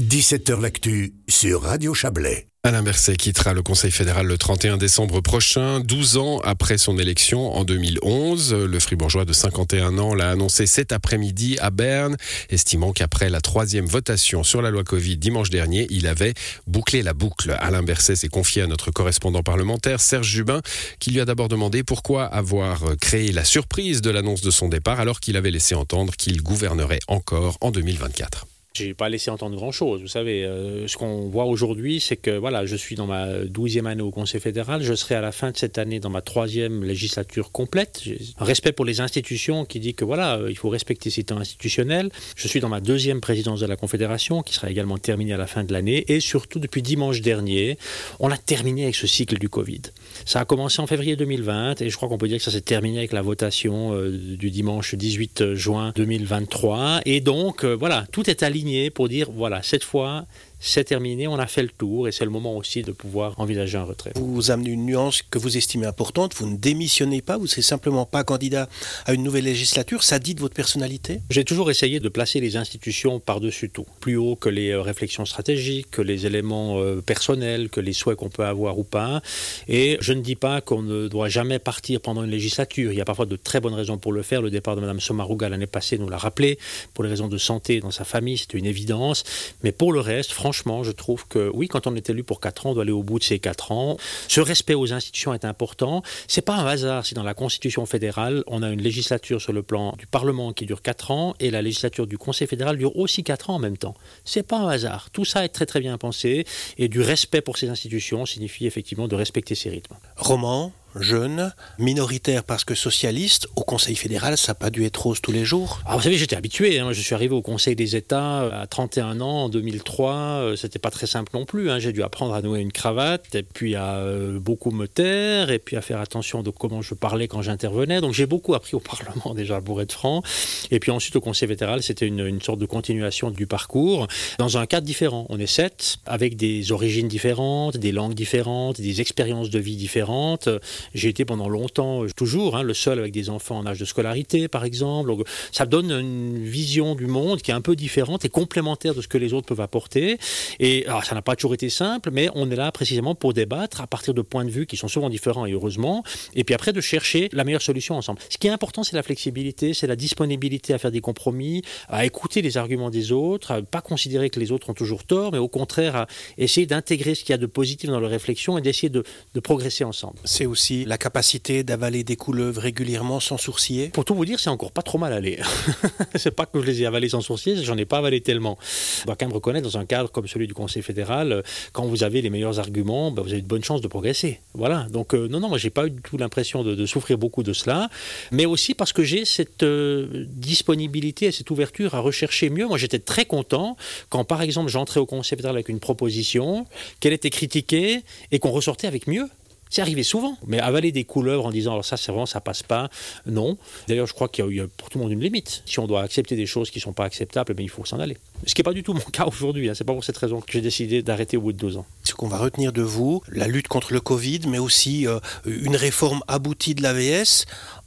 17h L'actu sur Radio Chablais. Alain Berset quittera le Conseil fédéral le 31 décembre prochain, 12 ans après son élection en 2011. Le fribourgeois de 51 ans l'a annoncé cet après-midi à Berne, estimant qu'après la troisième votation sur la loi Covid dimanche dernier, il avait bouclé la boucle. Alain Berset s'est confié à notre correspondant parlementaire Serge Jubin, qui lui a d'abord demandé pourquoi avoir créé la surprise de l'annonce de son départ alors qu'il avait laissé entendre qu'il gouvernerait encore en 2024. J'ai pas laissé entendre grand-chose. Vous savez, euh, ce qu'on voit aujourd'hui, c'est que voilà, je suis dans ma douzième année au Conseil fédéral. Je serai à la fin de cette année dans ma troisième législature complète. Un respect pour les institutions qui dit que voilà, euh, il faut respecter ces temps institutionnels. Je suis dans ma deuxième présidence de la Confédération, qui sera également terminée à la fin de l'année. Et surtout, depuis dimanche dernier, on a terminé avec ce cycle du Covid. Ça a commencé en février 2020 et je crois qu'on peut dire que ça s'est terminé avec la votation euh, du dimanche 18 juin 2023. Et donc, voilà, tout est aligné pour dire voilà, cette fois, c'est terminé, on a fait le tour et c'est le moment aussi de pouvoir envisager un retrait. Vous amenez une nuance que vous estimez importante, vous ne démissionnez pas, vous ne serez simplement pas candidat à une nouvelle législature, ça dit de votre personnalité? J'ai toujours essayé de placer les institutions par-dessus tout, plus haut que les euh, réflexions stratégiques, que les éléments euh, personnels, que les souhaits qu'on peut avoir ou pas. Et je ne dis pas qu'on ne doit jamais partir pendant une législature, il y a parfois de très bonnes raisons pour le faire. Le départ de Mme Somaruga l'année passée nous l'a rappelé, pour les raisons de santé dans sa famille, c'était une évidence. Mais pour le reste, franchement, franchement, je trouve que oui, quand on est élu pour 4 ans, on doit aller au bout de ces 4 ans. Ce respect aux institutions est important. C'est pas un hasard si dans la Constitution fédérale, on a une législature sur le plan du Parlement qui dure 4 ans et la législature du Conseil fédéral dure aussi 4 ans en même temps. C'est pas un hasard. Tout ça est très très bien pensé et du respect pour ces institutions signifie effectivement de respecter ces rythmes. Roman, jeune, minoritaire parce que socialiste, au Conseil fédéral, ça n'a pas dû être rose tous les jours ah, Vous savez, j'étais habitué. Hein. Je suis arrivé au Conseil des États euh, à 31 ans, en 2003. Euh, c'était pas très simple non plus. Hein. J'ai dû apprendre à nouer une cravate, et puis à euh, beaucoup me taire, et puis à faire attention de comment je parlais quand j'intervenais. Donc j'ai beaucoup appris au Parlement déjà, pour être franc. Et puis ensuite, au Conseil fédéral, c'était une, une sorte de continuation du parcours, dans un cadre différent. On est sept, avec des origines différentes, des langues différentes, des expériences de vie différentes. J'ai été pendant longtemps, euh, toujours, hein, le seul avec des enfants en âge de scolarité, par exemple. Donc, ça donne une vision du monde qui est un peu différente et complémentaire de ce que les autres peuvent apporter. Et ça n'a pas toujours été simple, mais on est là précisément pour débattre à partir de points de vue qui sont souvent différents et heureusement. Et puis après, de chercher la meilleure solution ensemble. Ce qui est important, c'est la flexibilité, c'est la disponibilité à faire des compromis, à écouter les arguments des autres, à pas considérer que les autres ont toujours tort, mais au contraire à essayer d'intégrer ce qu'il y a de positif dans leur réflexion et d'essayer de, de progresser ensemble. C'est aussi la capacité d'avaler des couleuvres régulièrement sans sourcier Pour tout vous dire, c'est encore pas trop mal allé. c'est pas que je les ai avalés sans sourcier, j'en ai pas avalé tellement. On doit quand même reconnaître, dans un cadre comme celui du Conseil fédéral, quand vous avez les meilleurs arguments, bah, vous avez de bonnes chances de progresser. Voilà. Donc, euh, non, non, moi, j'ai pas eu du tout l'impression de, souffrir beaucoup de cela, mais aussi parce que j'ai cette euh, disponibilité et cette ouverture à rechercher mieux. Moi, j'étais très content quand, par exemple, j'entrais au Conseil fédéral avec une proposition, qu'elle était critiquée et qu'on ressortait avec mieux. C'est arrivé souvent. Mais avaler des couleuvres en disant alors ça c'est vraiment ça passe pas, non. D'ailleurs je crois qu'il y a pour tout le monde une limite. Si on doit accepter des choses qui ne sont pas acceptables, mais eh il faut s'en aller. Ce qui n'est pas du tout mon cas aujourd'hui. Hein. C'est pas pour cette raison que j'ai décidé d'arrêter au bout de deux ans. Ce qu'on va retenir de vous, la lutte contre le Covid, mais aussi euh, une réforme aboutie de l'AVS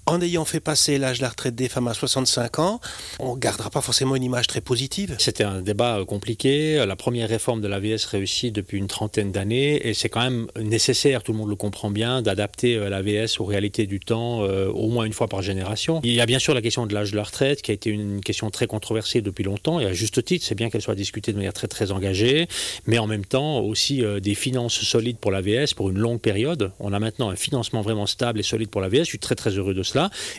en ayant fait passer l'âge de la retraite des femmes à 65 ans, on ne gardera pas forcément une image très positive. C'était un débat compliqué. La première réforme de l'AVS réussit depuis une trentaine d'années et c'est quand même nécessaire, tout le monde le comprend bien, d'adapter euh, l'AVS aux réalités du temps euh, au moins une fois par génération. Il y a bien sûr la question de l'âge de la retraite qui a été une question très controversée depuis longtemps et à juste titre, c'est bien qu'elle soit discutée de manière très très engagée, mais en même temps aussi euh, des finances solides pour l'AVS pour une longue période. On a maintenant un financement vraiment stable et solide pour l'AVS. Je suis très très heureux de cela.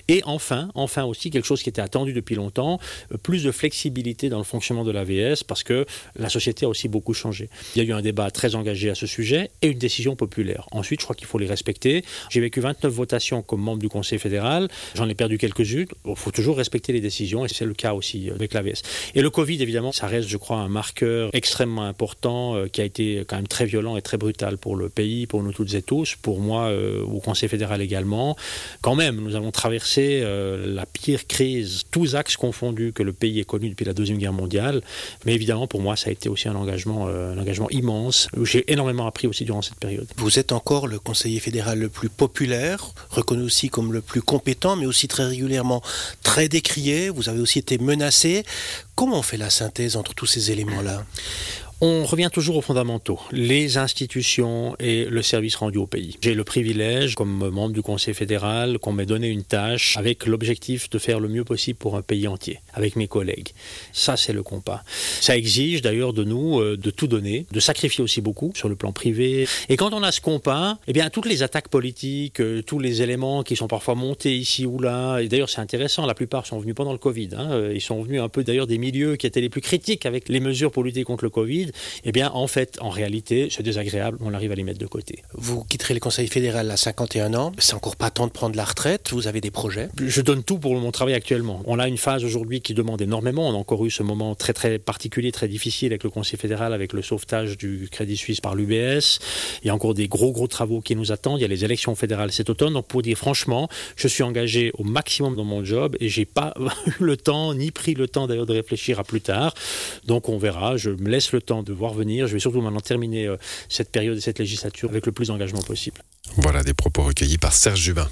Et enfin, enfin aussi quelque chose qui était attendu depuis longtemps, euh, plus de flexibilité dans le fonctionnement de l'AVS parce que la société a aussi beaucoup changé. Il y a eu un débat très engagé à ce sujet et une décision populaire. Ensuite, je crois qu'il faut les respecter. J'ai vécu 29 votations comme membre du Conseil fédéral. J'en ai perdu quelques-unes. Il faut toujours respecter les décisions et c'est le cas aussi euh, avec l'AVS. Et le Covid, évidemment, ça reste, je crois, un marqueur extrêmement important euh, qui a été quand même très violent et très brutal pour le pays, pour nous toutes et tous, pour moi au Conseil fédéral également. Quand même, nous avons traversé euh, la pire crise, tous axes confondus que le pays ait connu depuis la Deuxième Guerre mondiale. Mais évidemment, pour moi, ça a été aussi un engagement, euh, un engagement immense. J'ai énormément appris aussi durant cette période. Vous êtes encore le conseiller fédéral le plus populaire, reconnu aussi comme le plus compétent, mais aussi très régulièrement très décrié. Vous avez aussi été menacé. Comment on fait la synthèse entre tous ces éléments-là? On revient toujours aux fondamentaux, les institutions et le service rendu au pays. J'ai le privilège, comme membre du Conseil fédéral, qu'on m'ait donné une tâche avec l'objectif de faire le mieux possible pour un pays entier, avec mes collègues. Ça, c'est le compas. Ça exige d'ailleurs de nous euh, de tout donner, de sacrifier aussi beaucoup sur le plan privé. Et quand on a ce compas, eh bien, toutes les attaques politiques, euh, tous les éléments qui sont parfois montés ici ou là, et d'ailleurs, c'est intéressant, la plupart sont venus pendant le Covid. Hein, ils sont venus un peu d'ailleurs des milieux qui étaient les plus critiques avec les mesures pour lutter contre le Covid eh bien, en fait, en réalité, c'est désagréable, on arrive à les mettre de côté. Vous quitterez le Conseil fédéral à 51 ans, c'est encore pas temps de prendre la retraite, vous avez des projets Je donne tout pour mon travail actuellement. On a une phase aujourd'hui qui demande énormément, on a encore eu ce moment très très particulier, très difficile avec le Conseil fédéral, avec le sauvetage du Crédit Suisse par l'UBS. Il y a encore des gros gros travaux qui nous attendent, il y a les élections fédérales cet automne, donc pour dire franchement, je suis engagé au maximum dans mon job et j'ai pas eu le temps, ni pris le temps d'ailleurs de réfléchir à plus tard. Donc on verra, je me laisse le temps de voir venir. Je vais surtout maintenant terminer euh, cette période et cette législature avec le plus d'engagement possible. Voilà des propos recueillis par Serge Jubin.